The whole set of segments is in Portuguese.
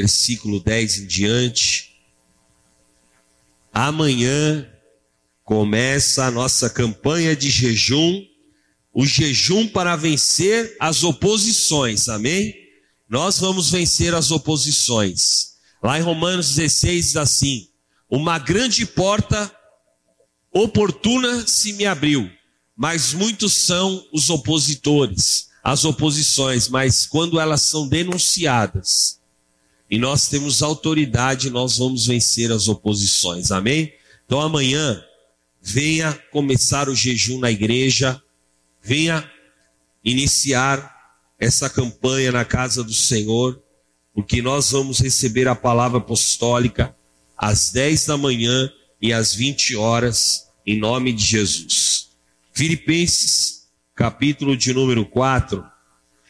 versículo 10 em diante. Amanhã começa a nossa campanha de jejum, o jejum para vencer as oposições, amém? Nós vamos vencer as oposições. Lá em Romanos 16 diz assim: Uma grande porta oportuna se me abriu, mas muitos são os opositores, as oposições, mas quando elas são denunciadas, e nós temos autoridade, nós vamos vencer as oposições, amém? Então amanhã, venha começar o jejum na igreja, venha iniciar essa campanha na casa do Senhor, porque nós vamos receber a palavra apostólica às 10 da manhã e às 20 horas, em nome de Jesus. Filipenses, capítulo de número 4,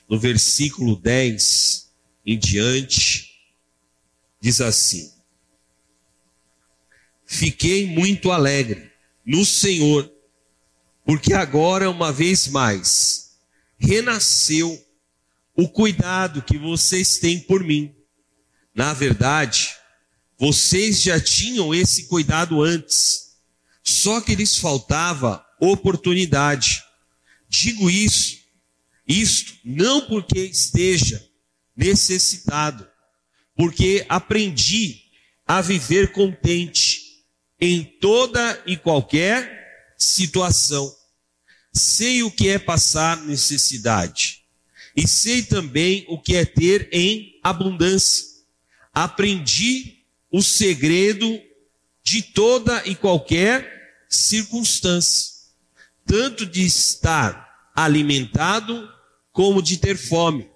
no versículo 10 em diante, diz assim: Fiquei muito alegre no Senhor, porque agora, uma vez mais, renasceu o cuidado que vocês têm por mim. Na verdade, vocês já tinham esse cuidado antes, só que lhes faltava oportunidade. Digo isso, isto não porque esteja necessitado, porque aprendi a viver contente em toda e qualquer situação. Sei o que é passar necessidade e sei também o que é ter em abundância. Aprendi o segredo de toda e qualquer circunstância, tanto de estar alimentado como de ter fome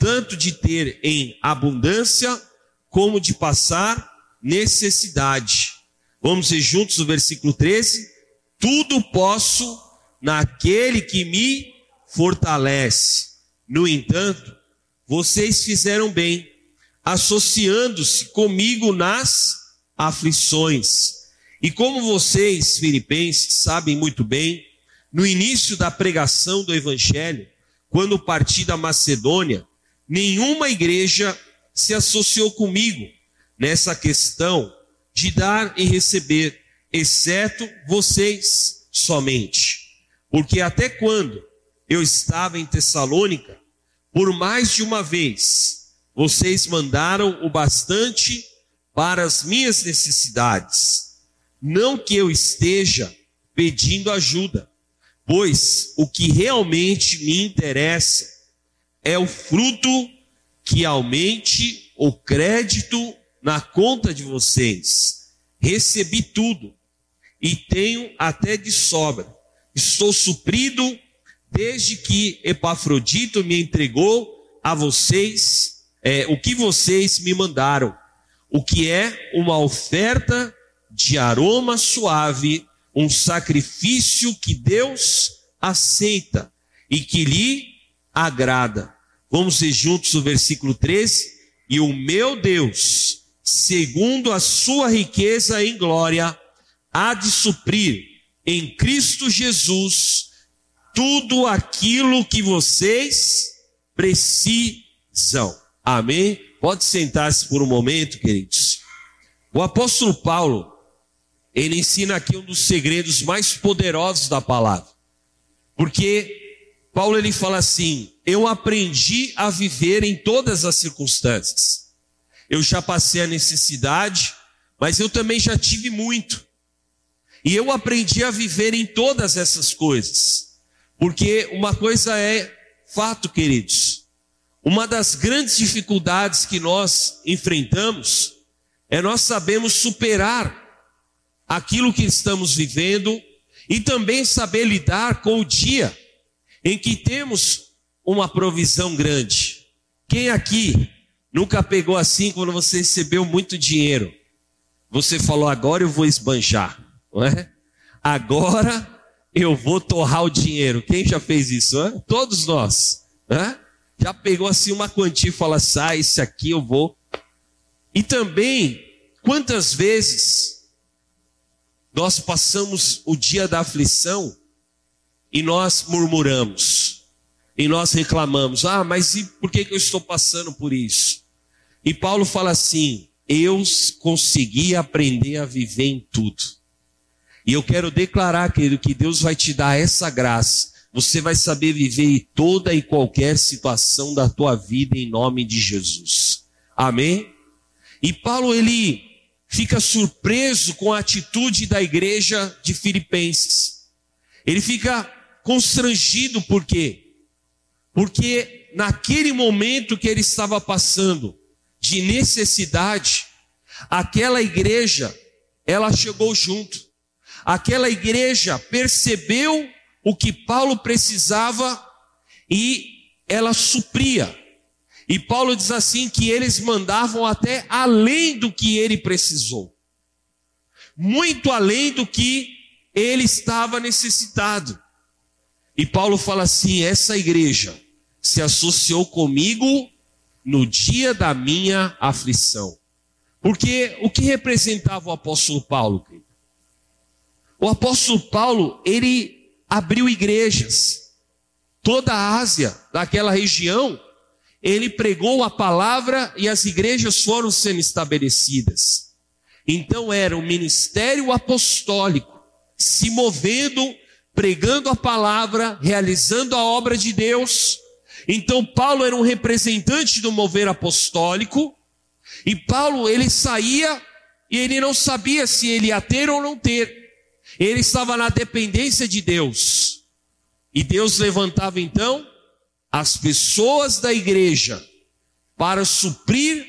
tanto de ter em abundância, como de passar necessidade. Vamos ver juntos o versículo 13? Tudo posso naquele que me fortalece. No entanto, vocês fizeram bem, associando-se comigo nas aflições. E como vocês, filipenses, sabem muito bem, no início da pregação do Evangelho, quando parti da Macedônia, nenhuma igreja se associou comigo nessa questão de dar e receber, exceto vocês somente. Porque até quando eu estava em Tessalônica, por mais de uma vez, vocês mandaram o bastante para as minhas necessidades. Não que eu esteja pedindo ajuda, pois o que realmente me interessa é o fruto que aumente o crédito na conta de vocês. Recebi tudo e tenho até de sobra. Estou suprido desde que Epafrodito me entregou a vocês é, o que vocês me mandaram, o que é uma oferta de aroma suave, um sacrifício que Deus aceita e que lhe agrada. Vamos ver juntos o versículo 13. E o meu Deus, segundo a sua riqueza em glória, há de suprir em Cristo Jesus tudo aquilo que vocês precisam. Amém? Pode sentar-se por um momento, queridos. O apóstolo Paulo, ele ensina aqui um dos segredos mais poderosos da palavra. Porque Paulo ele fala assim: eu aprendi a viver em todas as circunstâncias. Eu já passei a necessidade, mas eu também já tive muito. E eu aprendi a viver em todas essas coisas. Porque uma coisa é fato, queridos. Uma das grandes dificuldades que nós enfrentamos é nós sabemos superar aquilo que estamos vivendo e também saber lidar com o dia em que temos uma provisão grande. Quem aqui nunca pegou assim quando você recebeu muito dinheiro? Você falou, agora eu vou esbanjar, não é? Agora eu vou torrar o dinheiro. Quem já fez isso? Todos nós. Já pegou assim uma quantia e fala, sai, esse aqui eu vou. E também, quantas vezes nós passamos o dia da aflição e nós murmuramos, e nós reclamamos: ah, mas e por que eu estou passando por isso? E Paulo fala assim: eu consegui aprender a viver em tudo. E eu quero declarar, querido, que Deus vai te dar essa graça. Você vai saber viver em toda e qualquer situação da tua vida em nome de Jesus. Amém? E Paulo, ele fica surpreso com a atitude da igreja de Filipenses. Ele fica constrangido, por quê? Porque naquele momento que ele estava passando, de necessidade, aquela igreja, ela chegou junto. Aquela igreja percebeu o que Paulo precisava e ela supria. E Paulo diz assim que eles mandavam até além do que ele precisou. Muito além do que ele estava necessitado. E Paulo fala assim: essa igreja se associou comigo no dia da minha aflição. Porque o que representava o apóstolo Paulo? O apóstolo Paulo, ele abriu igrejas. Toda a Ásia, daquela região, ele pregou a palavra e as igrejas foram sendo estabelecidas. Então era o ministério apostólico se movendo, pregando a palavra, realizando a obra de Deus então Paulo era um representante do mover apostólico, e Paulo ele saía e ele não sabia se ele ia ter ou não ter. Ele estava na dependência de Deus. E Deus levantava então as pessoas da igreja para suprir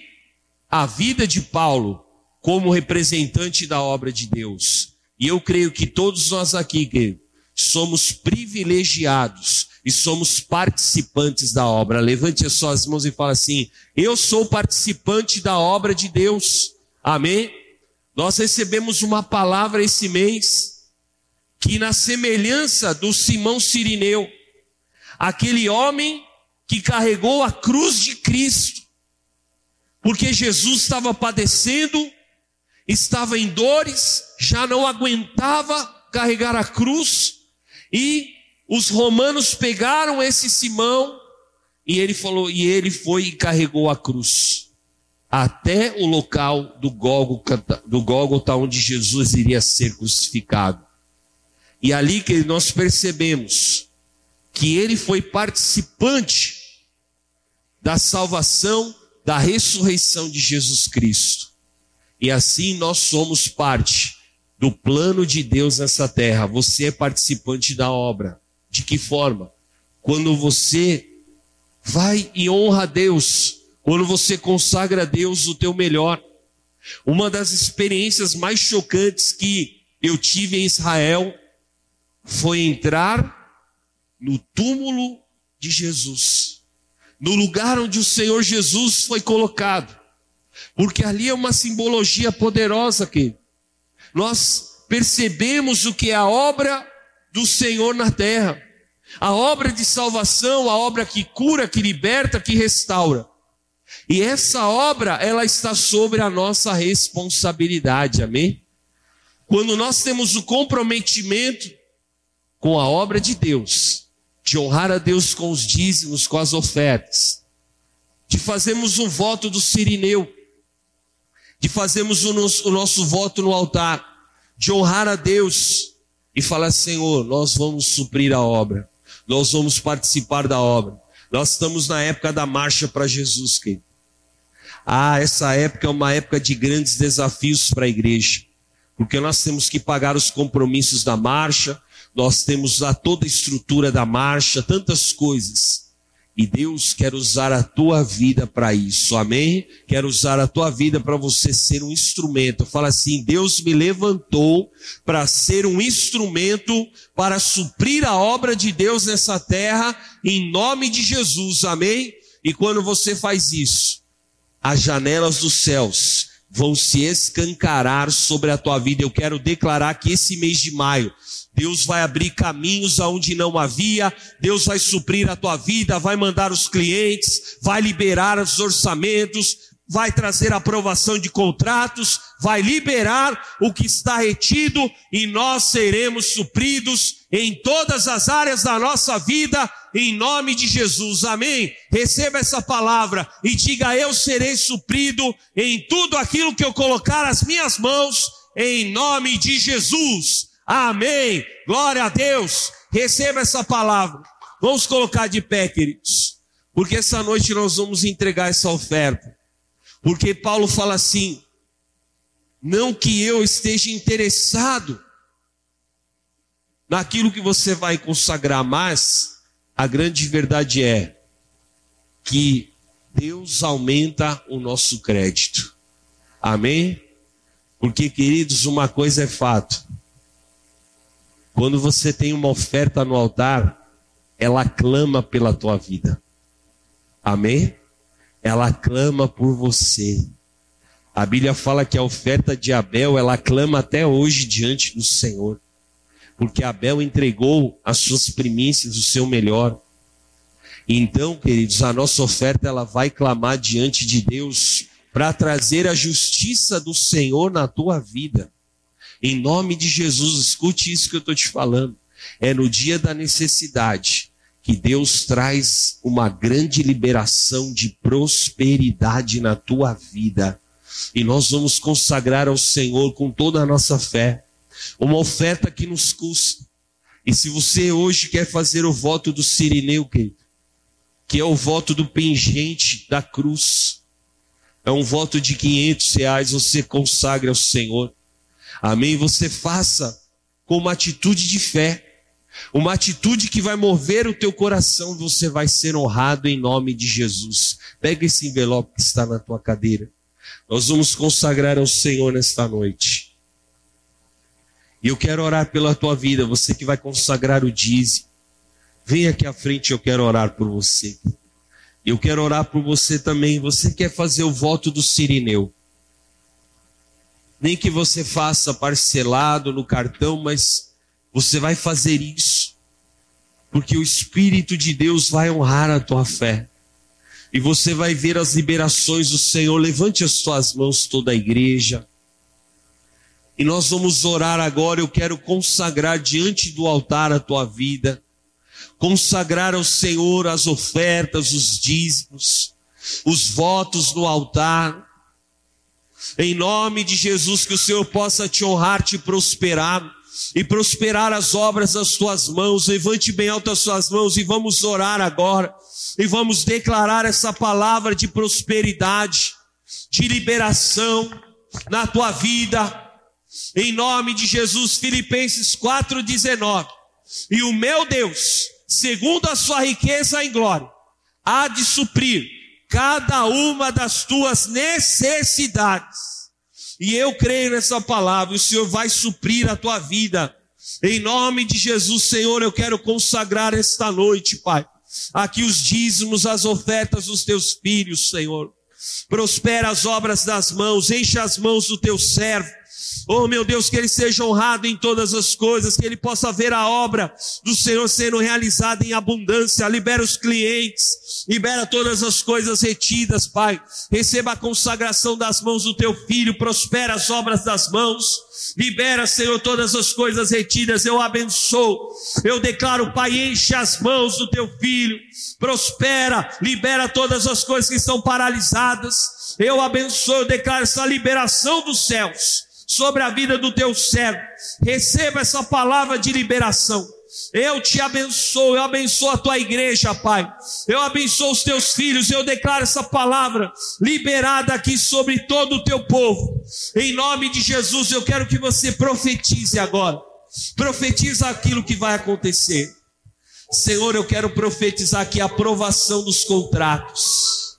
a vida de Paulo como representante da obra de Deus. E eu creio que todos nós aqui somos privilegiados e somos participantes da obra. Levante as suas mãos e fala assim: Eu sou participante da obra de Deus. Amém? Nós recebemos uma palavra esse mês que, na semelhança do Simão Sirineu, aquele homem que carregou a cruz de Cristo, porque Jesus estava padecendo, estava em dores, já não aguentava carregar a cruz e os romanos pegaram esse Simão e ele falou, e ele foi e carregou a cruz até o local do Gólgota, do Gólgota onde Jesus iria ser crucificado. E ali que nós percebemos que ele foi participante da salvação, da ressurreição de Jesus Cristo. E assim nós somos parte do plano de Deus nessa terra. Você é participante da obra. De que forma? Quando você vai e honra a Deus, quando você consagra a Deus o teu melhor. Uma das experiências mais chocantes que eu tive em Israel foi entrar no túmulo de Jesus, no lugar onde o Senhor Jesus foi colocado, porque ali é uma simbologia poderosa que nós percebemos o que é a obra do Senhor na terra. A obra de salvação, a obra que cura, que liberta, que restaura. E essa obra, ela está sobre a nossa responsabilidade, amém? Quando nós temos o comprometimento com a obra de Deus, de honrar a Deus com os dízimos, com as ofertas, de fazermos um voto do Sirineu, de fazermos o nosso, o nosso voto no altar, de honrar a Deus e falar: Senhor, nós vamos suprir a obra, nós vamos participar da obra. Nós estamos na época da marcha para Jesus, querido. Ah, essa época é uma época de grandes desafios para a igreja, porque nós temos que pagar os compromissos da marcha, nós temos a toda a estrutura da marcha, tantas coisas. E Deus quer usar a tua vida para isso, amém? Quer usar a tua vida para você ser um instrumento. Fala assim: Deus me levantou para ser um instrumento para suprir a obra de Deus nessa terra, em nome de Jesus, amém? E quando você faz isso, as janelas dos céus vão se escancarar sobre a tua vida. Eu quero declarar que esse mês de maio Deus vai abrir caminhos aonde não havia, Deus vai suprir a tua vida, vai mandar os clientes, vai liberar os orçamentos, vai trazer aprovação de contratos, vai liberar o que está retido e nós seremos supridos em todas as áreas da nossa vida, em nome de Jesus. Amém? Receba essa palavra e diga: Eu serei suprido em tudo aquilo que eu colocar as minhas mãos, em nome de Jesus. Amém. Glória a Deus. Receba essa palavra. Vamos colocar de pé, queridos. Porque essa noite nós vamos entregar essa oferta. Porque Paulo fala assim: não que eu esteja interessado naquilo que você vai consagrar, mas a grande verdade é que Deus aumenta o nosso crédito. Amém? Porque, queridos, uma coisa é fato. Quando você tem uma oferta no altar, ela clama pela tua vida. Amém? Ela clama por você. A Bíblia fala que a oferta de Abel, ela clama até hoje diante do Senhor. Porque Abel entregou as suas primícias, o seu melhor. Então, queridos, a nossa oferta ela vai clamar diante de Deus para trazer a justiça do Senhor na tua vida. Em nome de Jesus, escute isso que eu estou te falando. É no dia da necessidade que Deus traz uma grande liberação de prosperidade na tua vida. E nós vamos consagrar ao Senhor com toda a nossa fé. Uma oferta que nos custa. E se você hoje quer fazer o voto do Sirineu, querido, que é o voto do pingente da cruz, é um voto de 500 reais, você consagra ao Senhor. Amém? Você faça com uma atitude de fé, uma atitude que vai mover o teu coração, você vai ser honrado em nome de Jesus. Pega esse envelope que está na tua cadeira. Nós vamos consagrar ao Senhor nesta noite. E eu quero orar pela tua vida, você que vai consagrar o dízimo. Vem aqui à frente, eu quero orar por você. Eu quero orar por você também. Você quer fazer o voto do Sirineu nem que você faça parcelado no cartão, mas você vai fazer isso, porque o Espírito de Deus vai honrar a tua fé. E você vai ver as liberações do Senhor. Levante as tuas mãos, toda a igreja. E nós vamos orar agora. Eu quero consagrar diante do altar a tua vida. Consagrar ao Senhor as ofertas, os dízimos, os votos no altar em nome de Jesus, que o Senhor possa te honrar, te prosperar e prosperar as obras das tuas mãos. Levante bem alto as suas mãos e vamos orar agora. E vamos declarar essa palavra de prosperidade, de liberação na tua vida. Em nome de Jesus, Filipenses 4:19. E o meu Deus, segundo a sua riqueza em glória, há de suprir cada uma das tuas necessidades. E eu creio nessa palavra, o Senhor vai suprir a tua vida. Em nome de Jesus, Senhor, eu quero consagrar esta noite, Pai. Aqui os dízimos, as ofertas dos teus filhos, Senhor. Prospera as obras das mãos, enche as mãos do teu servo Oh, meu Deus, que ele seja honrado em todas as coisas, que ele possa ver a obra do Senhor sendo realizada em abundância. Libera os clientes, libera todas as coisas retidas, Pai. Receba a consagração das mãos do teu filho, prospera as obras das mãos. Libera, Senhor, todas as coisas retidas. Eu abençoo. Eu declaro, Pai, enche as mãos do teu filho. Prospera, libera todas as coisas que estão paralisadas. Eu abençoo, eu declaro essa liberação dos céus sobre a vida do teu servo. Receba essa palavra de liberação. Eu te abençoo, eu abençoo a tua igreja, Pai. Eu abençoo os teus filhos, eu declaro essa palavra liberada aqui sobre todo o teu povo. Em nome de Jesus, eu quero que você profetize agora. Profetiza aquilo que vai acontecer. Senhor, eu quero profetizar aqui a aprovação dos contratos.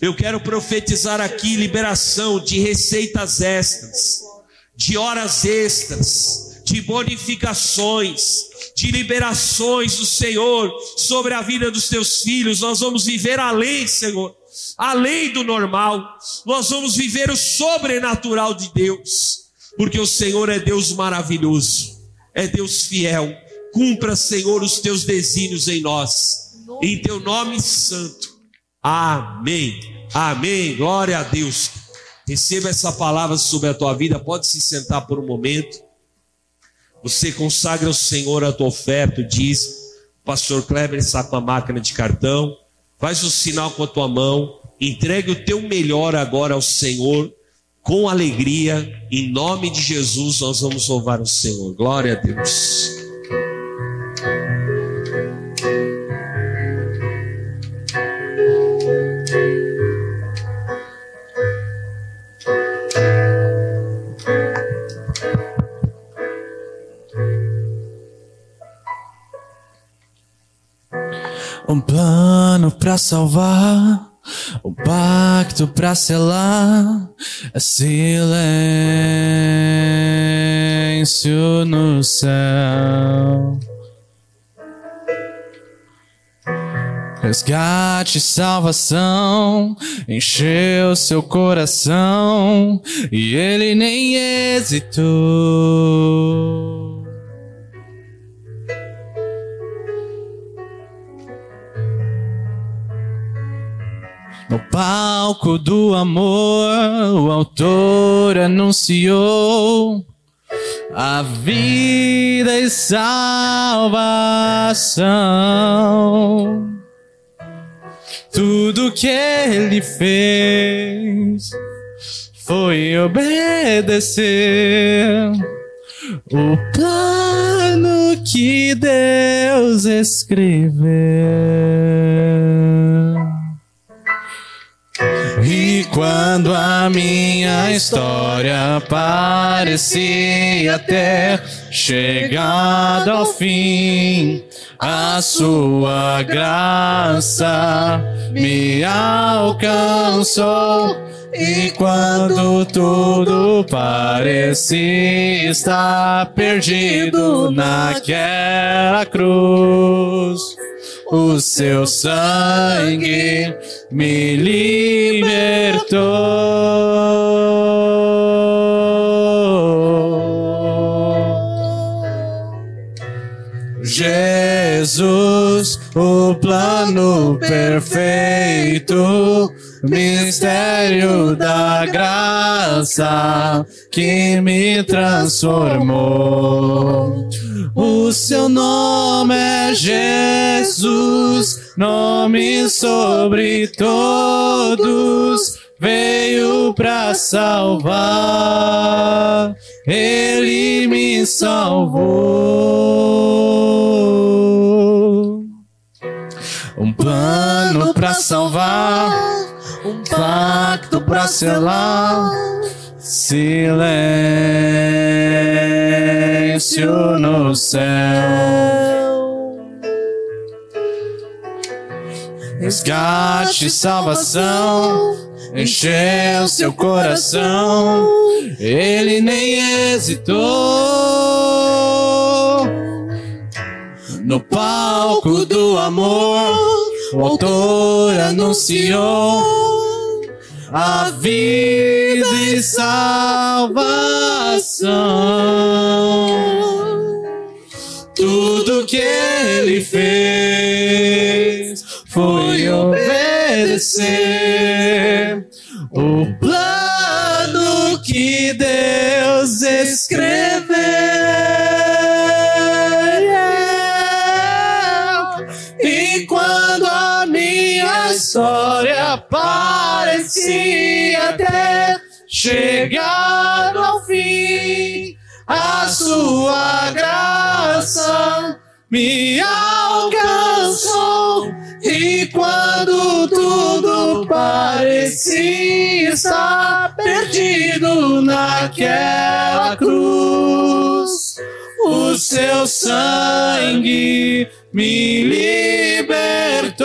Eu quero profetizar aqui liberação de receitas extras de horas extras, de bonificações, de liberações do Senhor sobre a vida dos teus filhos. Nós vamos viver além, Senhor, além do normal. Nós vamos viver o sobrenatural de Deus, porque o Senhor é Deus maravilhoso, é Deus fiel. Cumpra, Senhor, os teus desígnios em nós, em teu nome santo. Amém. Amém. Glória a Deus. Receba essa palavra sobre a tua vida. Pode se sentar por um momento. Você consagra ao Senhor a tua oferta, diz. O pastor Kleber está com a máquina de cartão. Faz o sinal com a tua mão. Entregue o teu melhor agora ao Senhor. Com alegria. Em nome de Jesus, nós vamos louvar o Senhor. Glória a Deus. Um plano pra salvar, um pacto pra selar, é silêncio no céu. Resgate, salvação, encheu seu coração e ele nem hesitou. No palco do amor, o autor anunciou a vida e salvação. Tudo que ele fez foi obedecer o plano que Deus escreveu. Quando a minha história parecia ter chegado ao fim, a sua graça me alcançou. E quando tudo parecia estar perdido naquela cruz, o seu sangue me libertou. Jesus, o plano perfeito, mistério da graça que me transformou. O seu nome é Jesus, nome sobre todos, veio para salvar. Ele me salvou. Um plano para salvar, um pacto para selar. Silêncio no céu. Resgate, salvação, encheu seu coração. Ele nem hesitou. No palco do amor, o autor anunciou a vida e salvação. Tudo que ele fez foi obedecer o plano que Deus escreveu. Parecia ter chegado ao fim, a sua graça me alcançou. E quando tudo parecia estar perdido naquela cruz, o seu sangue me libertou.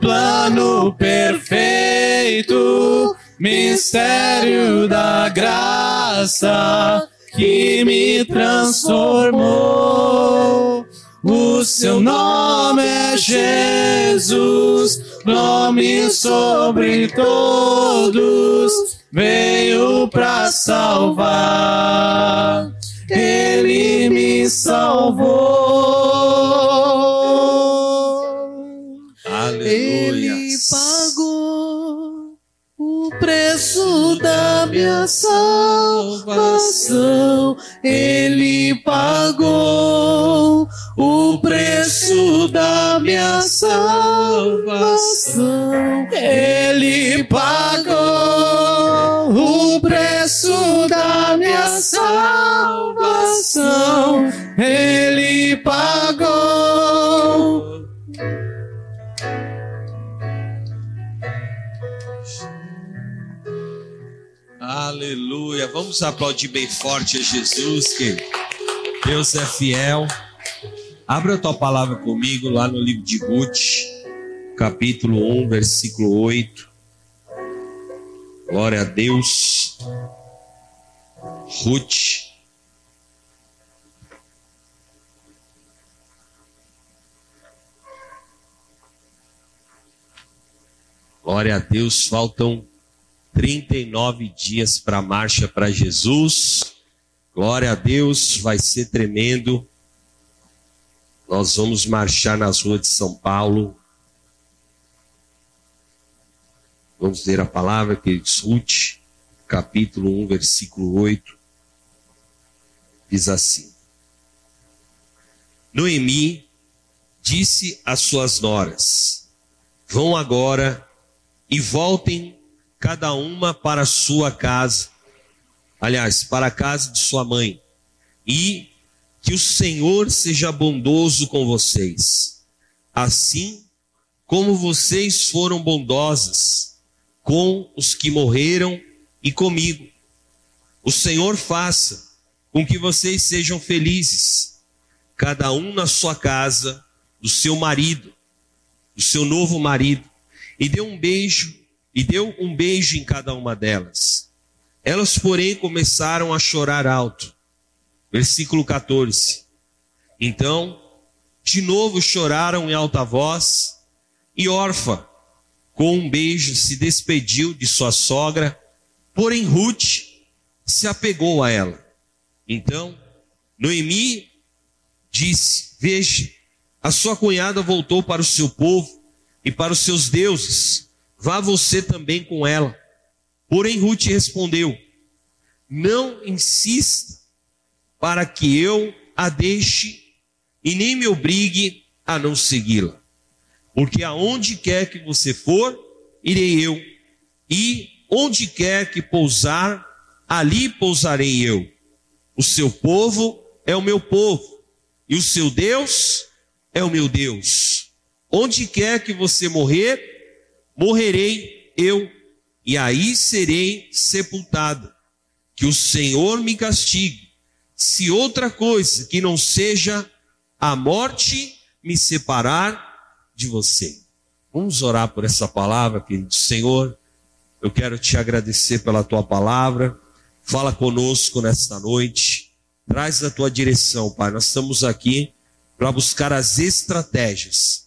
Plano perfeito, mistério da graça que me transformou. O seu nome é Jesus, nome sobre todos, veio para salvar. Ele me salvou. Minha salvação. Ele pagou o preço da minha salvação. Ele pagou o preço da minha salvação. Ele pagou. Aleluia. Vamos aplaudir bem forte a Jesus, que Deus é fiel. Abra a tua palavra comigo lá no livro de Ruth, capítulo 1, versículo 8. Glória a Deus. Ruth. Glória a Deus, faltam 39 dias para a marcha para Jesus. Glória a Deus, vai ser tremendo. Nós vamos marchar nas ruas de São Paulo. Vamos ler a palavra que diz Ruth, capítulo 1, versículo 8. Diz assim: Noemi disse às suas noras: Vão agora e voltem cada uma para sua casa. Aliás, para a casa de sua mãe. E que o Senhor seja bondoso com vocês, assim como vocês foram bondosas com os que morreram e comigo. O Senhor faça com que vocês sejam felizes, cada um na sua casa, do seu marido, do seu novo marido, e deu um beijo, e deu um beijo em cada uma delas. Elas, porém, começaram a chorar alto. Versículo 14. Então, de novo choraram em alta voz, e Orfa, com um beijo, se despediu de sua sogra, porém Ruth se apegou a ela. Então, Noemi disse: Veja, a sua cunhada voltou para o seu povo e para os seus deuses, vá você também com ela. Porém, Ruth respondeu: Não insista para que eu a deixe e nem me obrigue a não segui-la. Porque aonde quer que você for, irei eu, e onde quer que pousar, ali pousarei eu. O seu povo é o meu povo, e o seu Deus é o meu Deus. Onde quer que você morrer, morrerei eu, e aí serei sepultado. Que o Senhor me castigue, se outra coisa que não seja a morte me separar de você. Vamos orar por essa palavra, querido Senhor. Eu quero te agradecer pela tua palavra. Fala conosco nesta noite. Traz a tua direção, Pai. Nós estamos aqui para buscar as estratégias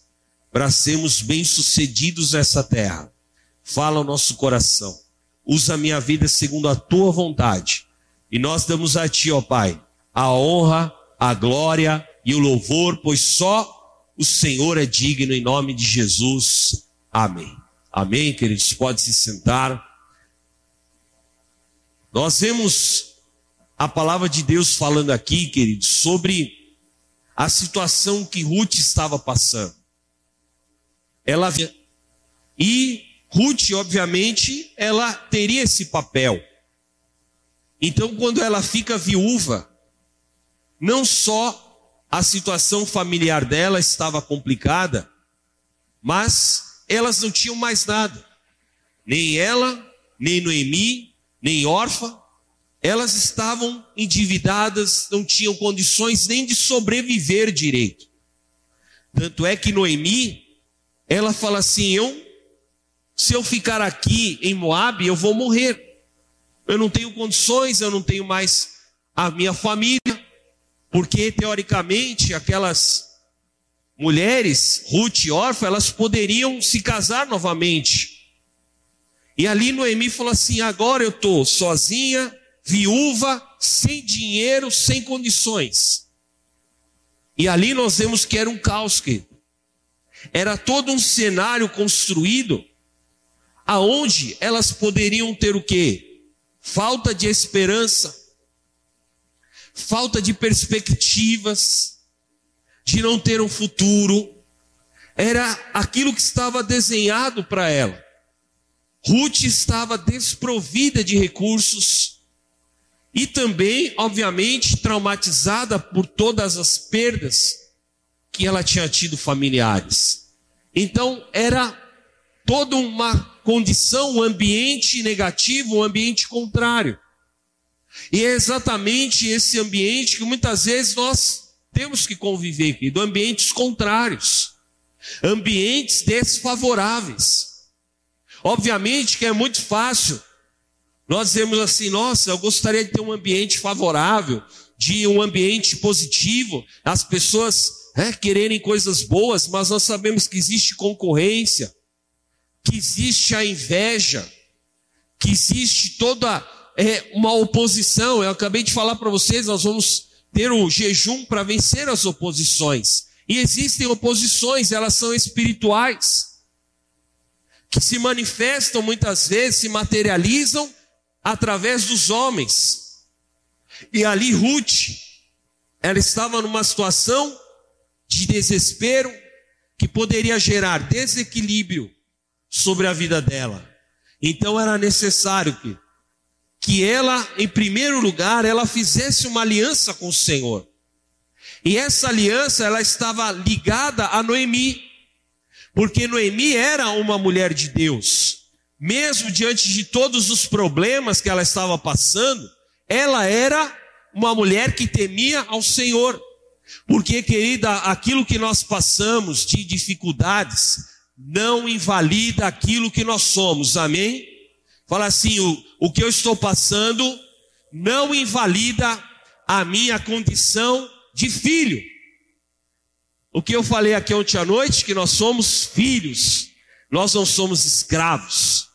para sermos bem-sucedidos nessa terra. Fala o nosso coração. Usa a minha vida segundo a tua vontade. E nós damos a ti, ó Pai, a honra, a glória e o louvor, pois só o Senhor é digno em nome de Jesus. Amém. Amém, queridos. Pode se sentar. Nós vemos a palavra de Deus falando aqui, queridos, sobre a situação que Ruth estava passando. Ela e Ruth, obviamente, ela teria esse papel. Então, quando ela fica viúva, não só a situação familiar dela estava complicada, mas elas não tinham mais nada. Nem ela, nem Noemi, nem Orfa, elas estavam endividadas, não tinham condições nem de sobreviver direito. Tanto é que Noemi, ela fala assim: eu, se eu ficar aqui em Moab, eu vou morrer. Eu não tenho condições, eu não tenho mais a minha família, porque teoricamente aquelas mulheres, Ruth e Orfa, elas poderiam se casar novamente. E ali Noemi falou assim: agora eu estou sozinha, viúva, sem dinheiro, sem condições. E ali nós vemos que era um caos, querido. Era todo um cenário construído aonde elas poderiam ter o quê? Falta de esperança, falta de perspectivas, de não ter um futuro. Era aquilo que estava desenhado para ela. Ruth estava desprovida de recursos e também, obviamente, traumatizada por todas as perdas que ela tinha tido familiares. Então, era toda uma condição, um ambiente negativo, um ambiente contrário. E é exatamente esse ambiente que muitas vezes nós temos que conviver, querido, ambientes contrários, ambientes desfavoráveis. Obviamente que é muito fácil nós dizemos assim, nossa, eu gostaria de ter um ambiente favorável, de um ambiente positivo, as pessoas é, quererem coisas boas, mas nós sabemos que existe concorrência, que existe a inveja, que existe toda é, uma oposição. Eu acabei de falar para vocês, nós vamos ter o jejum para vencer as oposições. E existem oposições, elas são espirituais, que se manifestam muitas vezes, se materializam através dos homens. E ali Ruth, ela estava numa situação de desespero que poderia gerar desequilíbrio sobre a vida dela. Então era necessário que que ela, em primeiro lugar, ela fizesse uma aliança com o Senhor. E essa aliança, ela estava ligada a Noemi, porque Noemi era uma mulher de Deus. Mesmo diante de todos os problemas que ela estava passando, ela era uma mulher que temia ao Senhor. Porque, querida, aquilo que nós passamos de dificuldades não invalida aquilo que nós somos, amém? Fala assim: o, o que eu estou passando não invalida a minha condição de filho. O que eu falei aqui ontem à noite, que nós somos filhos, nós não somos escravos.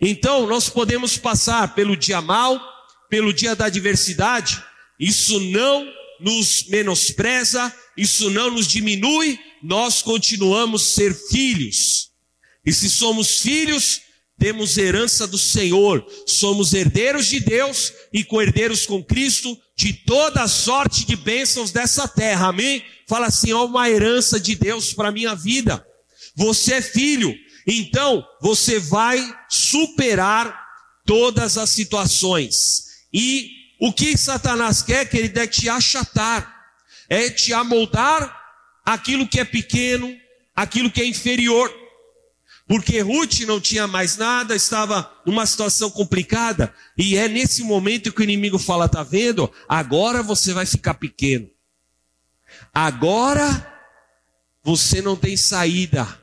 Então, nós podemos passar pelo dia mal, pelo dia da adversidade, isso não nos menospreza, isso não nos diminui, nós continuamos ser filhos. E se somos filhos, temos herança do Senhor, somos herdeiros de Deus e co-herdeiros com Cristo de toda sorte de bênçãos dessa terra, amém? Fala assim, ó, uma herança de Deus para minha vida. Você é filho, então você vai superar todas as situações. E o que Satanás quer, querido, é te achatar, é te amoldar aquilo que é pequeno, aquilo que é inferior. Porque Ruth não tinha mais nada, estava numa situação complicada, e é nesse momento que o inimigo fala: tá vendo? Agora você vai ficar pequeno. Agora você não tem saída.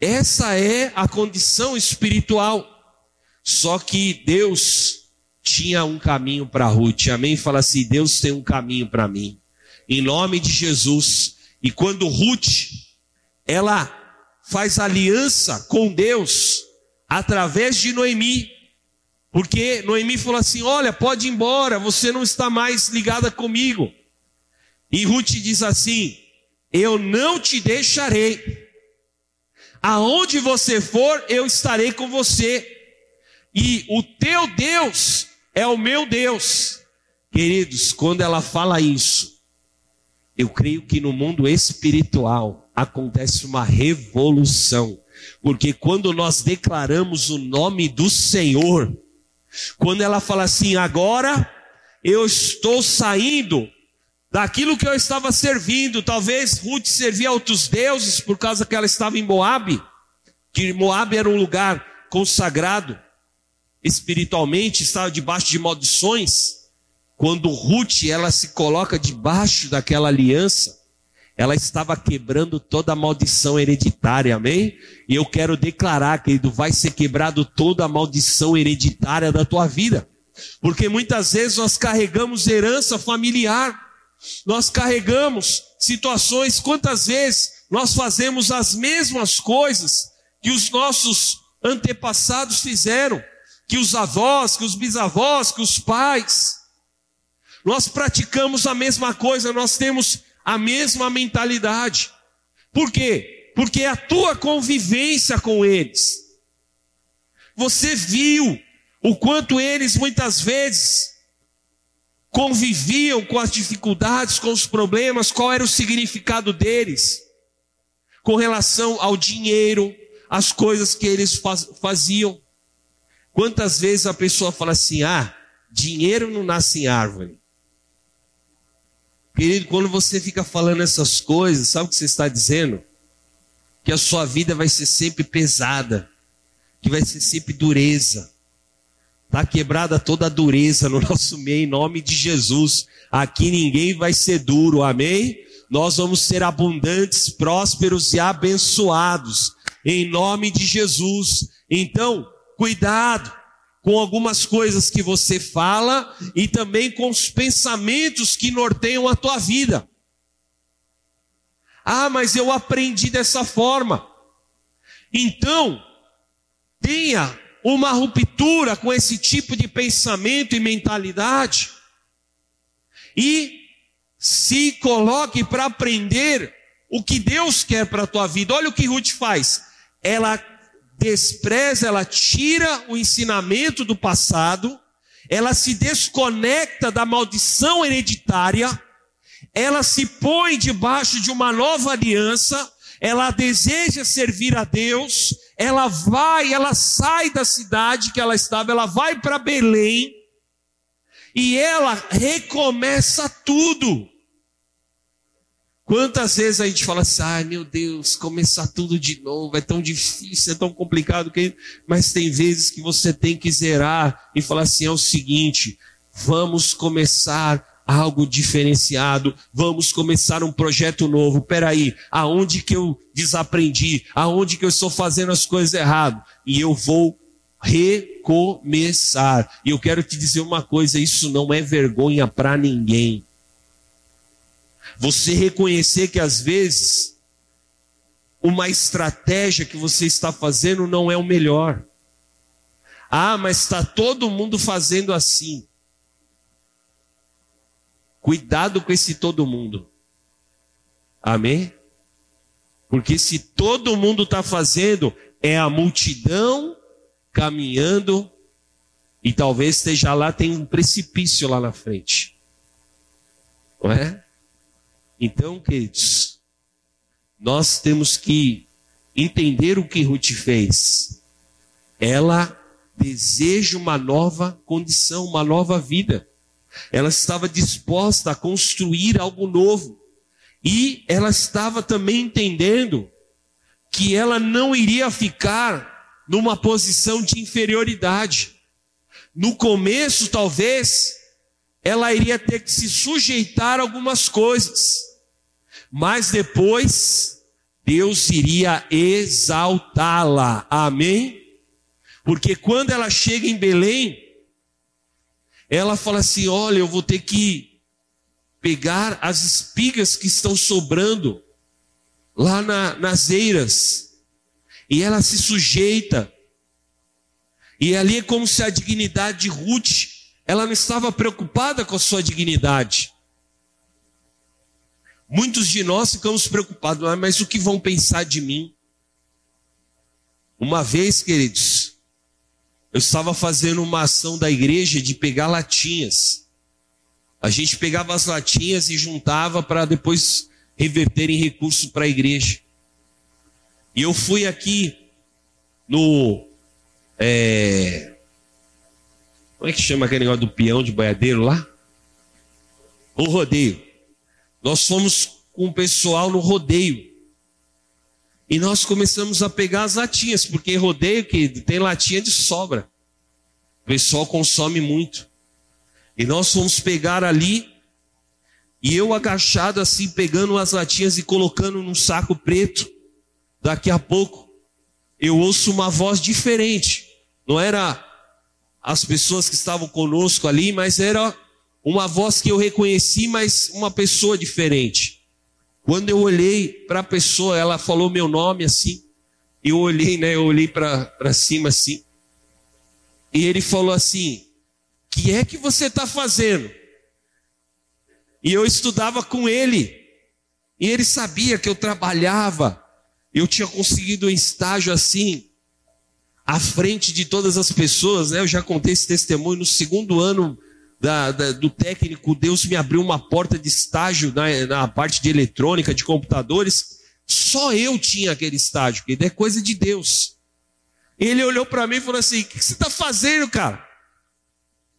Essa é a condição espiritual. Só que Deus tinha um caminho para Ruth. Amém? Fala assim: Deus tem um caminho para mim. Em nome de Jesus. E quando Ruth, ela faz aliança com Deus através de Noemi. Porque Noemi falou assim: Olha, pode ir embora, você não está mais ligada comigo. E Ruth diz assim: Eu não te deixarei. Aonde você for, eu estarei com você. E o teu Deus é o meu Deus. Queridos, quando ela fala isso, eu creio que no mundo espiritual, acontece uma revolução. Porque quando nós declaramos o nome do Senhor, quando ela fala assim, agora eu estou saindo daquilo que eu estava servindo, talvez Ruth servia a outros deuses por causa que ela estava em Moabe, que Moabe era um lugar consagrado espiritualmente, estava debaixo de maldições. Quando Ruth ela se coloca debaixo daquela aliança, ela estava quebrando toda a maldição hereditária, amém? E eu quero declarar, querido, vai ser quebrado toda a maldição hereditária da tua vida. Porque muitas vezes nós carregamos herança familiar. nós carregamos situações, quantas vezes nós fazemos as mesmas coisas que os nossos antepassados fizeram, que os avós, que os bisavós, que os pais. Nós praticamos a mesma coisa, nós temos a mesma mentalidade. Por quê? Porque é a tua convivência com eles. Você viu o quanto eles muitas vezes conviviam com as dificuldades, com os problemas, qual era o significado deles com relação ao dinheiro, as coisas que eles faz, faziam. Quantas vezes a pessoa fala assim: ah, dinheiro não nasce em árvore. Querido, quando você fica falando essas coisas, sabe o que você está dizendo? Que a sua vida vai ser sempre pesada, que vai ser sempre dureza. Está quebrada toda a dureza no nosso meio, em nome de Jesus. Aqui ninguém vai ser duro, amém? Nós vamos ser abundantes, prósperos e abençoados, em nome de Jesus. Então, cuidado com algumas coisas que você fala e também com os pensamentos que norteiam a tua vida. Ah, mas eu aprendi dessa forma. Então, tenha uma ruptura com esse tipo de pensamento e mentalidade e se coloque para aprender o que Deus quer para a tua vida. Olha o que Ruth faz. Ela despreza, ela tira o ensinamento do passado, ela se desconecta da maldição hereditária, ela se põe debaixo de uma nova aliança, ela deseja servir a Deus, ela vai, ela sai da cidade que ela estava, ela vai para Belém e ela recomeça tudo. Quantas vezes a gente fala assim, ai meu Deus, começar tudo de novo, é tão difícil, é tão complicado, que... mas tem vezes que você tem que zerar e falar assim, é o seguinte, vamos começar algo diferenciado, vamos começar um projeto novo. Peraí, aonde que eu desaprendi? Aonde que eu estou fazendo as coisas errado? E eu vou recomeçar. E eu quero te dizer uma coisa, isso não é vergonha para ninguém. Você reconhecer que às vezes uma estratégia que você está fazendo não é o melhor. Ah, mas está todo mundo fazendo assim. Cuidado com esse todo mundo. Amém? Porque se todo mundo está fazendo, é a multidão caminhando e talvez esteja lá, tem um precipício lá na frente. Não é? Então, queridos, nós temos que entender o que Ruth fez. Ela deseja uma nova condição, uma nova vida. Ela estava disposta a construir algo novo. E ela estava também entendendo que ela não iria ficar numa posição de inferioridade. No começo, talvez, ela iria ter que se sujeitar a algumas coisas, mas depois Deus iria exaltá-la. Amém? Porque quando ela chega em Belém, ela fala assim: olha, eu vou ter que pegar as espigas que estão sobrando lá na, nas eiras. E ela se sujeita. E ali é como se a dignidade de Ruth, ela não estava preocupada com a sua dignidade. Muitos de nós ficamos preocupados, ah, mas o que vão pensar de mim? Uma vez, queridos, eu estava fazendo uma ação da igreja de pegar latinhas. A gente pegava as latinhas e juntava para depois reverter em recurso para a igreja. E eu fui aqui no. É, como é que chama aquele negócio do peão de boiadeiro lá? O rodeio. Nós fomos com o pessoal no rodeio. E nós começamos a pegar as latinhas, porque rodeio que tem latinha de sobra. O pessoal consome muito. E nós fomos pegar ali, e eu agachado assim, pegando as latinhas e colocando num saco preto. Daqui a pouco, eu ouço uma voz diferente. Não era as pessoas que estavam conosco ali, mas era uma voz que eu reconheci, mas uma pessoa diferente. Quando eu olhei para a pessoa, ela falou meu nome assim. Eu olhei, né? Eu olhei para cima assim. E ele falou assim: Que é que você está fazendo? E eu estudava com ele. E ele sabia que eu trabalhava. Eu tinha conseguido um estágio assim, à frente de todas as pessoas, né? Eu já contei esse testemunho. No segundo ano da, da, do técnico, Deus me abriu uma porta de estágio na, na parte de eletrônica, de computadores. Só eu tinha aquele estágio, que é coisa de Deus. Ele olhou para mim e falou assim: O que você está fazendo, cara?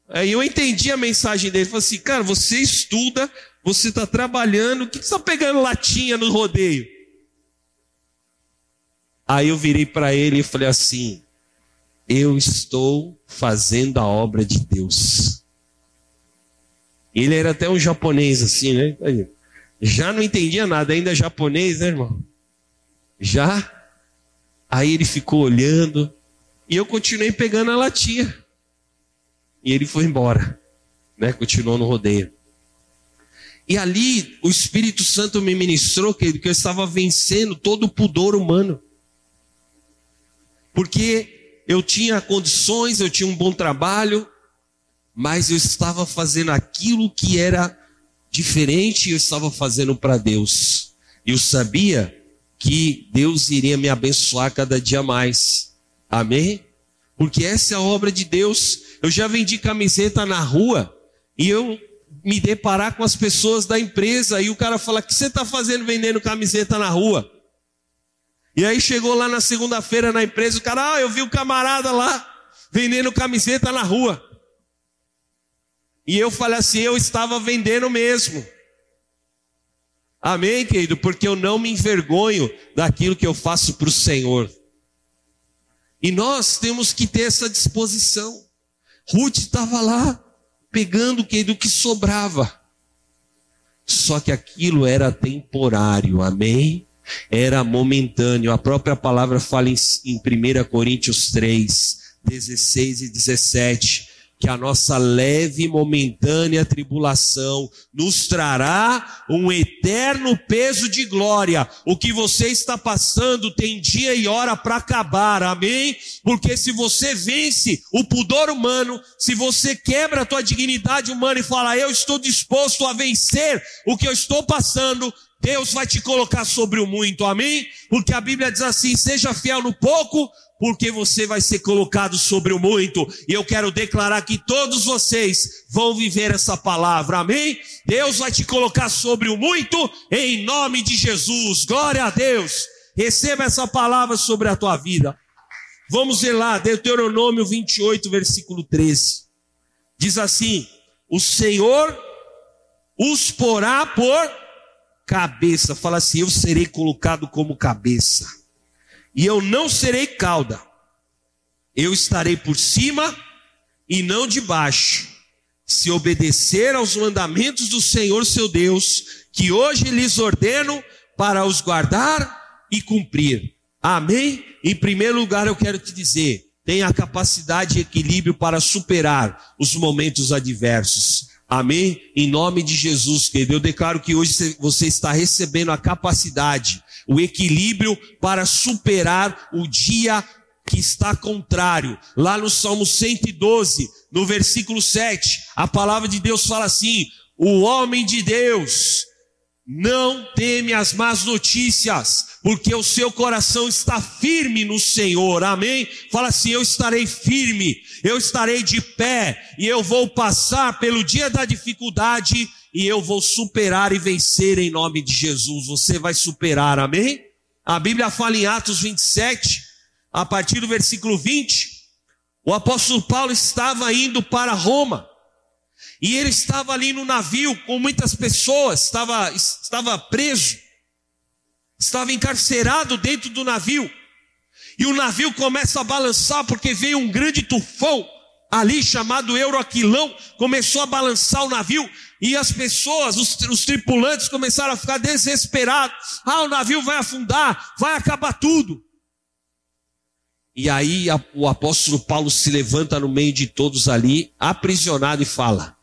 Aí eu entendi a mensagem dele. Ele falou assim: Cara, você estuda, você está trabalhando, o que você está pegando latinha no rodeio? Aí eu virei para ele e falei assim: Eu estou fazendo a obra de Deus. Ele era até um japonês assim, né? Já não entendia nada, ainda é japonês, né, irmão? Já? Aí ele ficou olhando e eu continuei pegando a latinha. E ele foi embora, né? Continuou no rodeio. E ali o Espírito Santo me ministrou que, que eu estava vencendo todo o pudor humano. Porque eu tinha condições, eu tinha um bom trabalho, mas eu estava fazendo aquilo que era diferente, eu estava fazendo para Deus. Eu sabia que Deus iria me abençoar cada dia mais. Amém? Porque essa é a obra de Deus. Eu já vendi camiseta na rua e eu me deparar com as pessoas da empresa e o cara fala: "O que você está fazendo vendendo camiseta na rua?" E aí chegou lá na segunda-feira na empresa, o cara, ah, eu vi o um camarada lá vendendo camiseta na rua. E eu falei assim: eu estava vendendo mesmo. Amém, querido? Porque eu não me envergonho daquilo que eu faço para o Senhor. E nós temos que ter essa disposição. Ruth estava lá, pegando querido, o que sobrava. Só que aquilo era temporário, amém? Era momentâneo. A própria palavra fala em, em 1 Coríntios 3, 16 e 17 que a nossa leve e momentânea tribulação nos trará um eterno peso de glória. O que você está passando tem dia e hora para acabar, amém? Porque se você vence o pudor humano, se você quebra a tua dignidade humana e fala, eu estou disposto a vencer o que eu estou passando, Deus vai te colocar sobre o muito, amém? Porque a Bíblia diz assim: seja fiel no pouco, porque você vai ser colocado sobre o muito. E eu quero declarar que todos vocês vão viver essa palavra, amém? Deus vai te colocar sobre o muito, em nome de Jesus. Glória a Deus. Receba essa palavra sobre a tua vida. Vamos ver lá, Deuteronômio 28, versículo 13. Diz assim: O Senhor os porá por cabeça. Fala assim: Eu serei colocado como cabeça e eu não serei cauda, eu estarei por cima e não debaixo, se obedecer aos mandamentos do Senhor seu Deus, que hoje lhes ordeno para os guardar e cumprir. Amém? Em primeiro lugar, eu quero te dizer: tenha capacidade e equilíbrio para superar os momentos adversos. Amém? Em nome de Jesus, querido, eu declaro que hoje você está recebendo a capacidade, o equilíbrio para superar o dia que está contrário. Lá no Salmo 112, no versículo 7, a palavra de Deus fala assim: o homem de Deus não teme as más notícias, porque o seu coração está firme no Senhor, amém? Fala assim: eu estarei firme, eu estarei de pé, e eu vou passar pelo dia da dificuldade, e eu vou superar e vencer em nome de Jesus. Você vai superar, amém? A Bíblia fala em Atos 27, a partir do versículo 20, o apóstolo Paulo estava indo para Roma. E ele estava ali no navio com muitas pessoas, estava, estava preso, estava encarcerado dentro do navio. E o navio começa a balançar porque veio um grande tufão ali chamado Euroquilão, começou a balançar o navio e as pessoas, os, os, tripulantes começaram a ficar desesperados. Ah, o navio vai afundar, vai acabar tudo. E aí a, o apóstolo Paulo se levanta no meio de todos ali, aprisionado e fala: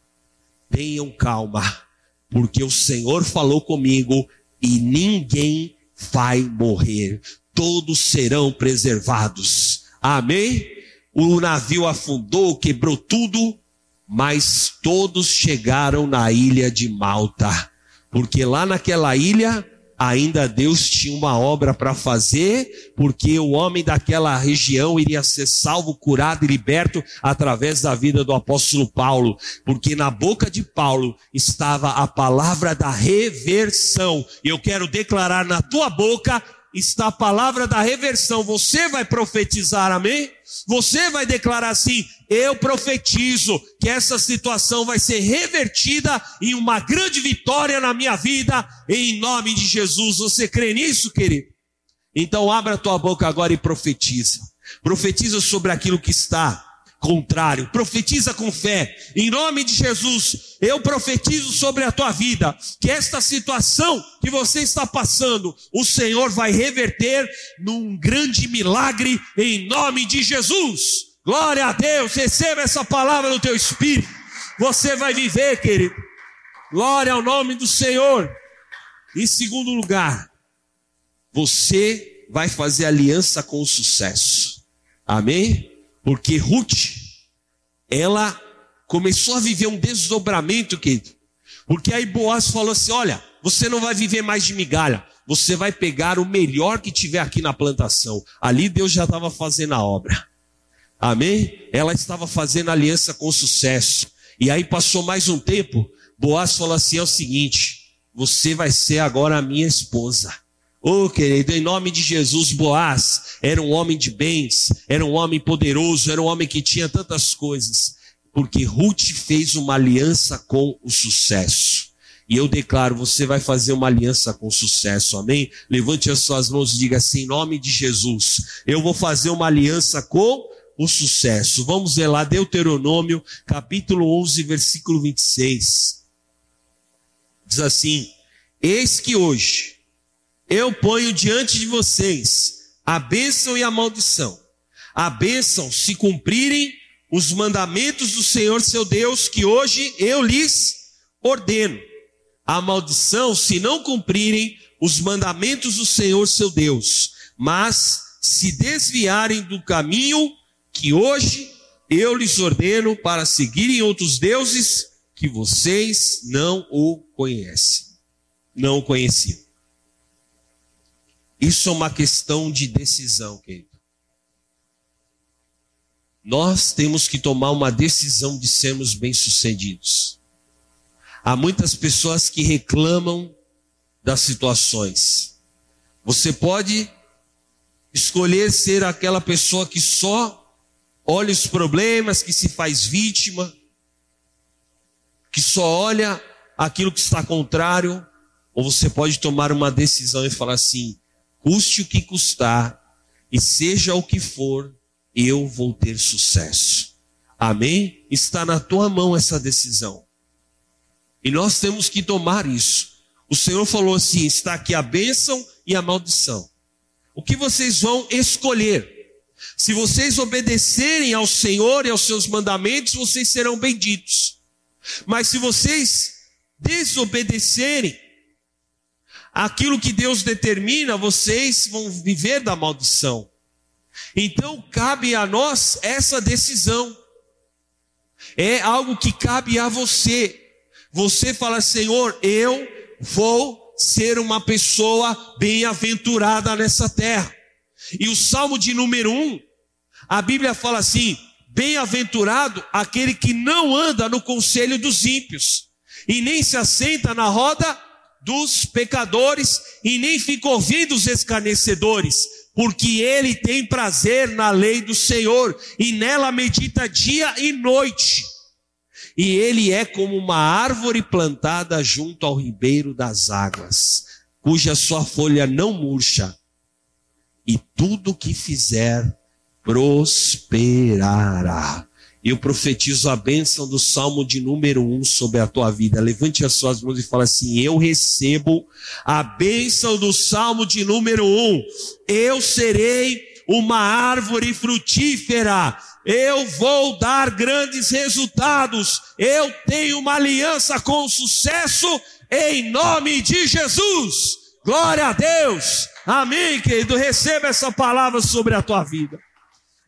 tenham calma, porque o Senhor falou comigo e ninguém vai morrer, todos serão preservados. Amém? O navio afundou, quebrou tudo, mas todos chegaram na ilha de Malta, porque lá naquela ilha ainda Deus tinha uma obra para fazer, porque o homem daquela região iria ser salvo, curado e liberto através da vida do apóstolo Paulo, porque na boca de Paulo estava a palavra da reversão. Eu quero declarar na tua boca está a palavra da reversão. Você vai profetizar, amém? Você vai declarar assim: eu profetizo que essa situação vai ser revertida em uma grande vitória na minha vida, em nome de Jesus. Você crê nisso, querido? Então abra tua boca agora e profetiza. Profetiza sobre aquilo que está contrário. Profetiza com fé. Em nome de Jesus, eu profetizo sobre a tua vida que esta situação que você está passando, o Senhor vai reverter num grande milagre em nome de Jesus. Glória a Deus. Receba essa palavra no teu espírito. Você vai viver, querido. Glória ao nome do Senhor. Em segundo lugar, você vai fazer aliança com o sucesso. Amém? Porque Ruth, ela começou a viver um desdobramento, querido. Porque aí Boaz falou assim: olha, você não vai viver mais de migalha, você vai pegar o melhor que tiver aqui na plantação. Ali Deus já estava fazendo a obra. Amém? Ela estava fazendo aliança com sucesso. E aí passou mais um tempo, Boaz falou assim: é o seguinte, você vai ser agora a minha esposa. Oh, querido, em nome de Jesus, Boaz era um homem de bens, era um homem poderoso, era um homem que tinha tantas coisas, porque Ruth fez uma aliança com o sucesso. E eu declaro, você vai fazer uma aliança com sucesso, amém? Levante as suas mãos e diga assim, em nome de Jesus, eu vou fazer uma aliança com o sucesso. Vamos ver lá, Deuteronômio, capítulo 11, versículo 26. Diz assim, eis que hoje, eu ponho diante de vocês a bênção e a maldição. A bênção se cumprirem os mandamentos do Senhor seu Deus, que hoje eu lhes ordeno. A maldição se não cumprirem os mandamentos do Senhor seu Deus, mas se desviarem do caminho que hoje eu lhes ordeno para seguirem outros deuses que vocês não o conhecem. Não o conheciam. Isso é uma questão de decisão, querido. Nós temos que tomar uma decisão de sermos bem-sucedidos. Há muitas pessoas que reclamam das situações. Você pode escolher ser aquela pessoa que só olha os problemas, que se faz vítima, que só olha aquilo que está contrário, ou você pode tomar uma decisão e falar assim: custe o que custar, e seja o que for, eu vou ter sucesso. Amém? Está na tua mão essa decisão. E nós temos que tomar isso. O Senhor falou assim: está aqui a bênção e a maldição. O que vocês vão escolher? Se vocês obedecerem ao Senhor e aos seus mandamentos, vocês serão benditos. Mas se vocês desobedecerem, aquilo que Deus determina, vocês vão viver da maldição. Então cabe a nós essa decisão. É algo que cabe a você. Você fala, Senhor, eu vou ser uma pessoa bem-aventurada nessa terra. E o Salmo de número 1, a Bíblia fala assim: bem-aventurado aquele que não anda no conselho dos ímpios, e nem se assenta na roda dos pecadores e nem fica ouvindo os escarnecedores, porque ele tem prazer na lei do Senhor e nela medita dia e noite. E ele é como uma árvore plantada junto ao ribeiro das águas, cuja sua folha não murcha, e tudo que fizer prosperará. Eu profetizo a bênção do Salmo de número 1 sobre a tua vida. Levante as suas mãos e fala assim: Eu recebo a bênção do Salmo de número 1. Eu serei uma árvore frutífera. eu vou dar grandes resultados. Eu tenho uma aliança com sucesso em nome de Jesus. Glória a Deus. Amém, querido. Receba essa palavra sobre a tua vida.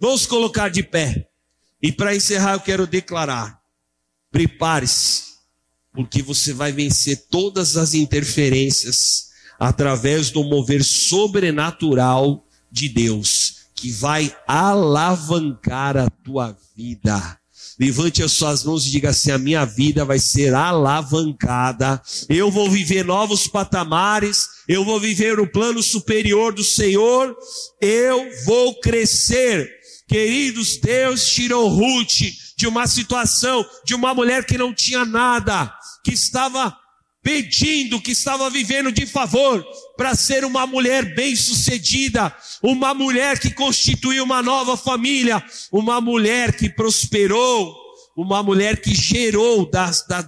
Vamos colocar de pé. E para encerrar, eu quero declarar: prepare-se, porque você vai vencer todas as interferências através do mover sobrenatural de Deus, que vai alavancar a tua vida. Levante as suas mãos e diga assim: a minha vida vai ser alavancada. Eu vou viver novos patamares. Eu vou viver o plano superior do Senhor. Eu vou crescer. Queridos, Deus tirou Ruth de uma situação de uma mulher que não tinha nada, que estava pedindo, que estava vivendo de favor, para ser uma mulher bem-sucedida, uma mulher que constituiu uma nova família, uma mulher que prosperou, uma mulher que gerou da, da,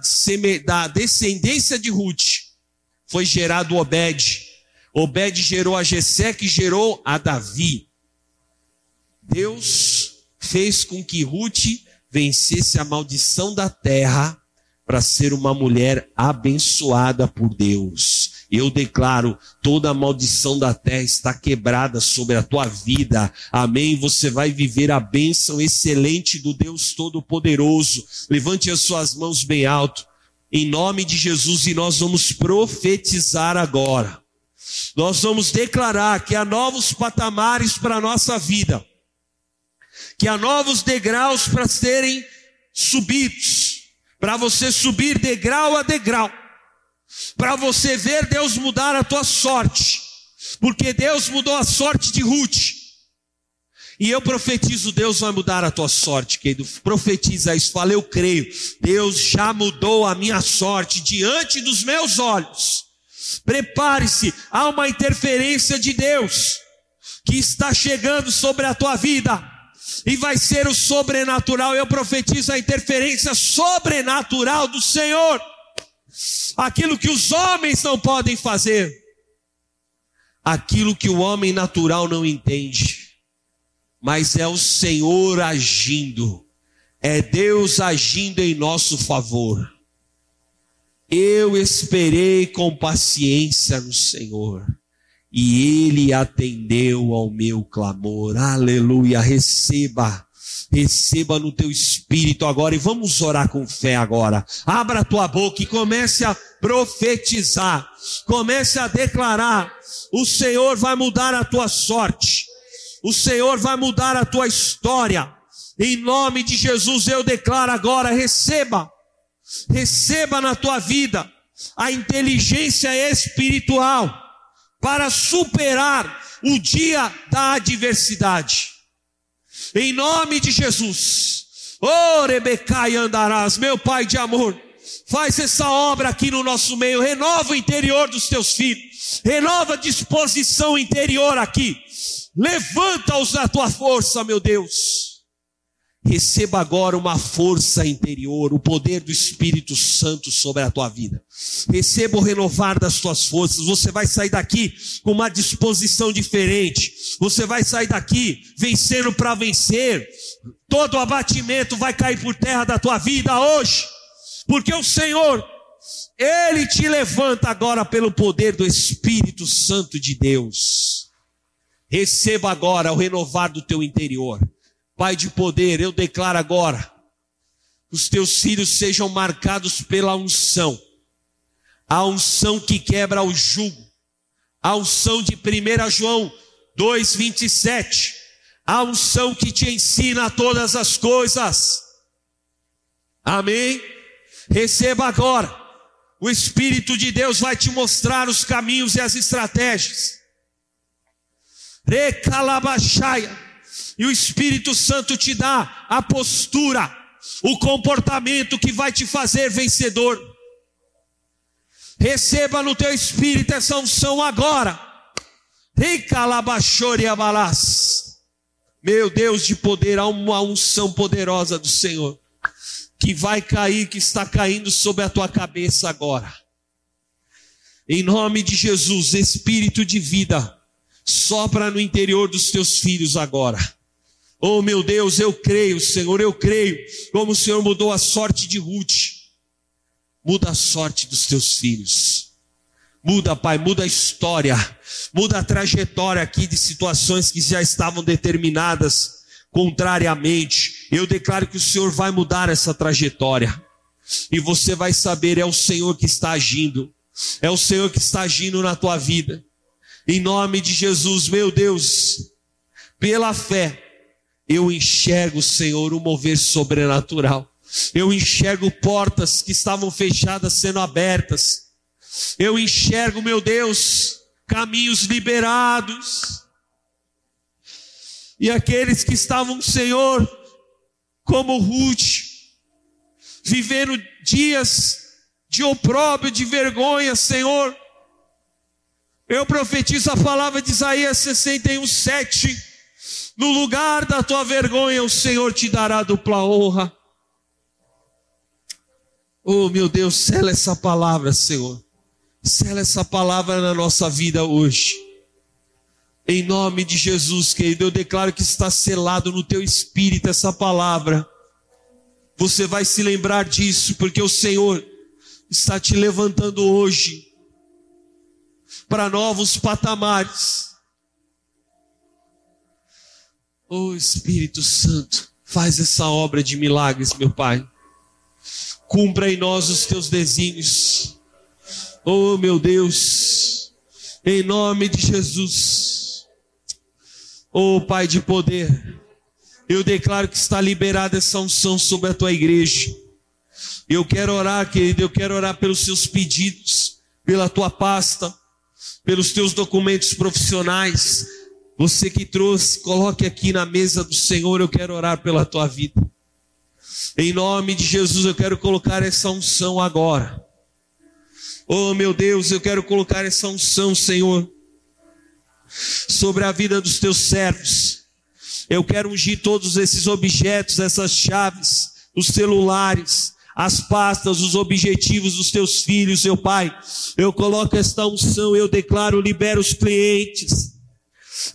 da descendência de Ruth, foi gerado Obed. Obed gerou a Jessé, que gerou a Davi. Deus fez com que Ruth vencesse a maldição da terra para ser uma mulher abençoada por Deus. Eu declaro, toda a maldição da terra está quebrada sobre a tua vida. Amém. Você vai viver a bênção excelente do Deus Todo-Poderoso. Levante as suas mãos bem alto. Em nome de Jesus, e nós vamos profetizar agora. Nós vamos declarar que há novos patamares para a nossa vida. Que há novos degraus para serem subidos para você subir degrau a degrau, para você ver Deus mudar a tua sorte, porque Deus mudou a sorte de Ruth. E eu profetizo, Deus vai mudar a tua sorte, querido. Profetiza isso, fala, eu creio. Deus já mudou a minha sorte diante dos meus olhos. Prepare-se, há uma interferência de Deus que está chegando sobre a tua vida e vai ser o sobrenatural. Eu profetizo a interferência sobrenatural do Senhor. Aquilo que os homens não podem fazer, aquilo que o homem natural não entende, mas é o Senhor agindo, é Deus agindo em nosso favor. Eu esperei com paciência no Senhor e ele atendeu ao meu clamor. Aleluia, receba. Receba no teu espírito agora e vamos orar com fé agora. Abra a tua boca e comece a profetizar. Comece a declarar: o Senhor vai mudar a tua sorte. O Senhor vai mudar a tua história. Em nome de Jesus eu declaro agora: receba. Receba na tua vida a inteligência espiritual para superar o dia da adversidade. Em nome de Jesus. Oh, Rebecai andarás, meu Pai de amor. Faz essa obra aqui no nosso meio. Renova o interior dos teus filhos. Renova a disposição interior aqui. Levanta-os na tua força, meu Deus. Receba agora uma força interior, o poder do Espírito Santo sobre a tua vida. Receba o renovar das tuas forças. Você vai sair daqui com uma disposição diferente. Você vai sair daqui vencendo para vencer. Todo abatimento vai cair por terra da tua vida hoje. Porque o Senhor, Ele te levanta agora pelo poder do Espírito Santo de Deus. Receba agora o renovar do teu interior. Pai de poder, eu declaro agora, os teus filhos sejam marcados pela unção, a unção que quebra o jugo, a unção de 1 João 2,27, a unção que te ensina todas as coisas. Amém? Receba agora. O Espírito de Deus vai te mostrar os caminhos e as estratégias. Recalabaxaia. E o Espírito Santo te dá a postura, o comportamento que vai te fazer vencedor. Receba no teu espírito essa unção agora. Meu Deus de poder, há uma unção poderosa do Senhor que vai cair, que está caindo sobre a tua cabeça agora. Em nome de Jesus, Espírito de vida, sopra no interior dos teus filhos agora. Oh meu Deus, eu creio, Senhor, eu creio, como o Senhor mudou a sorte de Ruth, muda a sorte dos teus filhos. Muda, Pai, muda a história, muda a trajetória aqui de situações que já estavam determinadas contrariamente. Eu declaro que o Senhor vai mudar essa trajetória. E você vai saber, é o Senhor que está agindo. É o Senhor que está agindo na tua vida. Em nome de Jesus, meu Deus, pela fé, eu enxergo, Senhor, um mover sobrenatural. Eu enxergo portas que estavam fechadas sendo abertas. Eu enxergo, meu Deus, caminhos liberados. E aqueles que estavam, Senhor, como Ruth, vivendo dias de opróbrio, de vergonha, Senhor. Eu profetizo a palavra de Isaías 61, 7. No lugar da tua vergonha, o Senhor te dará dupla honra. Oh, meu Deus, sela essa palavra, Senhor. Sela essa palavra na nossa vida hoje. Em nome de Jesus, querido, eu declaro que está selado no teu espírito essa palavra. Você vai se lembrar disso, porque o Senhor está te levantando hoje para novos patamares. Oh Espírito Santo, faz essa obra de milagres, meu Pai. Cumpra em nós os teus desígnios. Oh meu Deus, em nome de Jesus. Oh Pai de poder, eu declaro que está liberada essa unção sobre a tua igreja. Eu quero orar, querido, eu quero orar pelos seus pedidos, pela tua pasta, pelos teus documentos profissionais. Você que trouxe, coloque aqui na mesa do Senhor, eu quero orar pela tua vida. Em nome de Jesus, eu quero colocar essa unção agora. Oh, meu Deus, eu quero colocar essa unção, Senhor, sobre a vida dos teus servos. Eu quero ungir todos esses objetos, essas chaves, os celulares, as pastas, os objetivos dos teus filhos, meu Pai. Eu coloco esta unção, eu declaro, libera os clientes,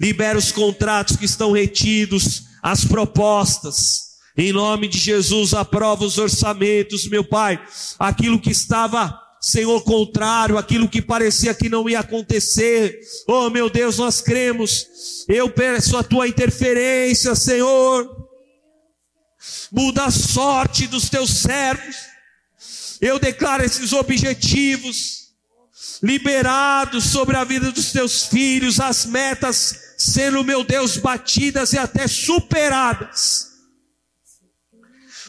libera os contratos que estão retidos, as propostas. Em nome de Jesus, aprova os orçamentos, meu Pai. Aquilo que estava Senhor, contrário, aquilo que parecia que não ia acontecer. Oh, meu Deus, nós cremos. Eu peço a tua interferência, Senhor. Muda a sorte dos teus servos. Eu declaro esses objetivos liberados sobre a vida dos teus filhos, as metas sendo, meu Deus, batidas e até superadas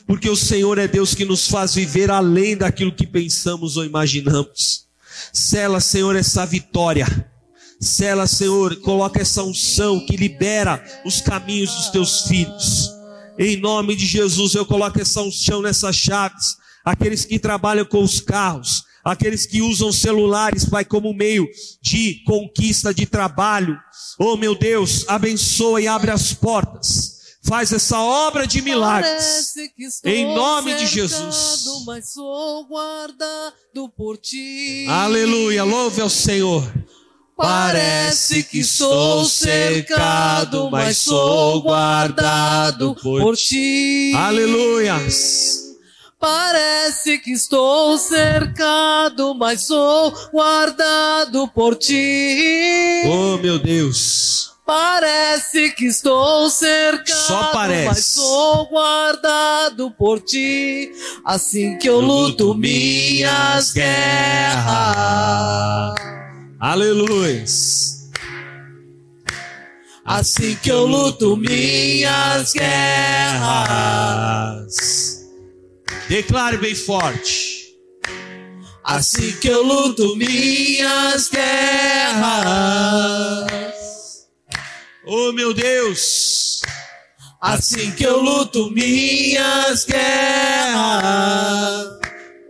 porque o Senhor é Deus que nos faz viver além daquilo que pensamos ou imaginamos. Sela, Senhor, essa vitória. Sela, Senhor, coloca essa unção que libera os caminhos dos teus filhos. Em nome de Jesus, eu coloco essa unção nessas chaves. Aqueles que trabalham com os carros, aqueles que usam celulares, Pai, como meio de conquista de trabalho. Oh, meu Deus, abençoa e abre as portas Faz essa obra de milagres. Em nome de Jesus. Aleluia. Louve ao Senhor. Parece que estou cercado, mas sou guardado por ti. Aleluia. Parece que estou cercado, mas sou guardado por ti. Oh, meu Deus. Parece que estou cercado, Só parece. mas sou guardado por ti. Assim que eu luto minhas guerras. Aleluia. Assim que eu luto minhas guerras. Declare bem forte. Assim que eu luto minhas guerras. Oh meu Deus! Assim que eu luto minhas guerras.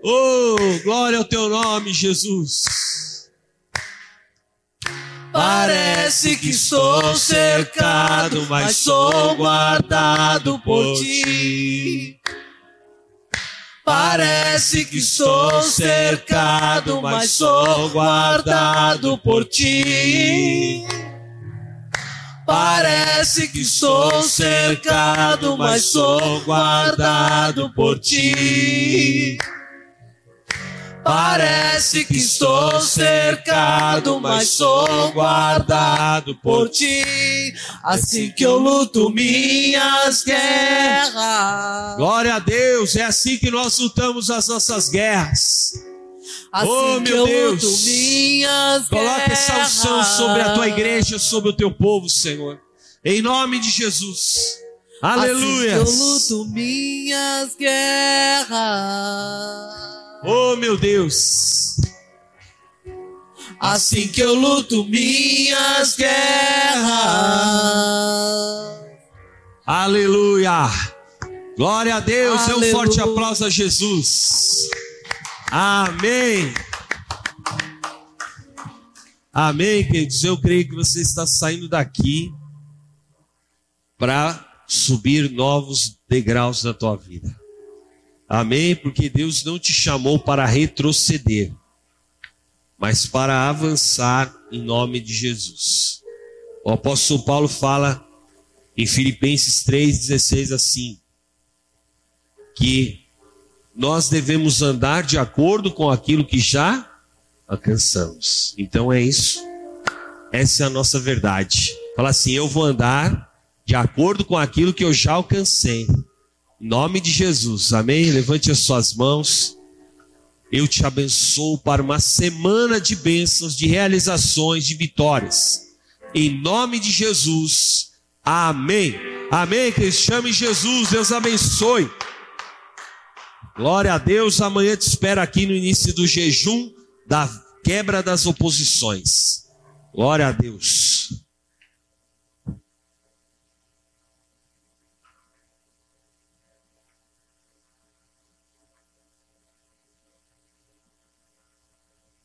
Oh, glória ao teu nome, Jesus. Parece que estou cercado, mas sou guardado por ti. Parece que estou cercado, mas sou guardado por ti. Parece que estou cercado, mas sou guardado por ti. Parece que estou cercado, mas sou guardado por ti. Assim que eu luto minhas guerras. Glória a Deus, é assim que nós lutamos as nossas guerras. Assim Oh, meu eu Deus. minhas Coloca essa guerras. unção sobre a tua igreja, sobre o teu povo, Senhor. Em nome de Jesus. Aleluia. Assim que eu luto minhas guerras. Oh, meu Deus. Assim que eu luto minhas guerras. Aleluia. Glória a Deus. Dê um Aleluia. forte aplauso a Jesus. Amém. Amém, queridos. Eu creio que você está saindo daqui para subir novos degraus da tua vida. Amém? Porque Deus não te chamou para retroceder, mas para avançar em nome de Jesus. O apóstolo Paulo fala em Filipenses 3,16 assim: que nós devemos andar de acordo com aquilo que já alcançamos. Então é isso. Essa é a nossa verdade. Fala assim: eu vou andar de acordo com aquilo que eu já alcancei. Nome de Jesus, amém? Levante as suas mãos. Eu te abençoo para uma semana de bênçãos, de realizações, de vitórias. Em nome de Jesus, amém. Amém, queridos. Chame Jesus, Deus abençoe. Glória a Deus. Amanhã te espero aqui no início do jejum da quebra das oposições. Glória a Deus.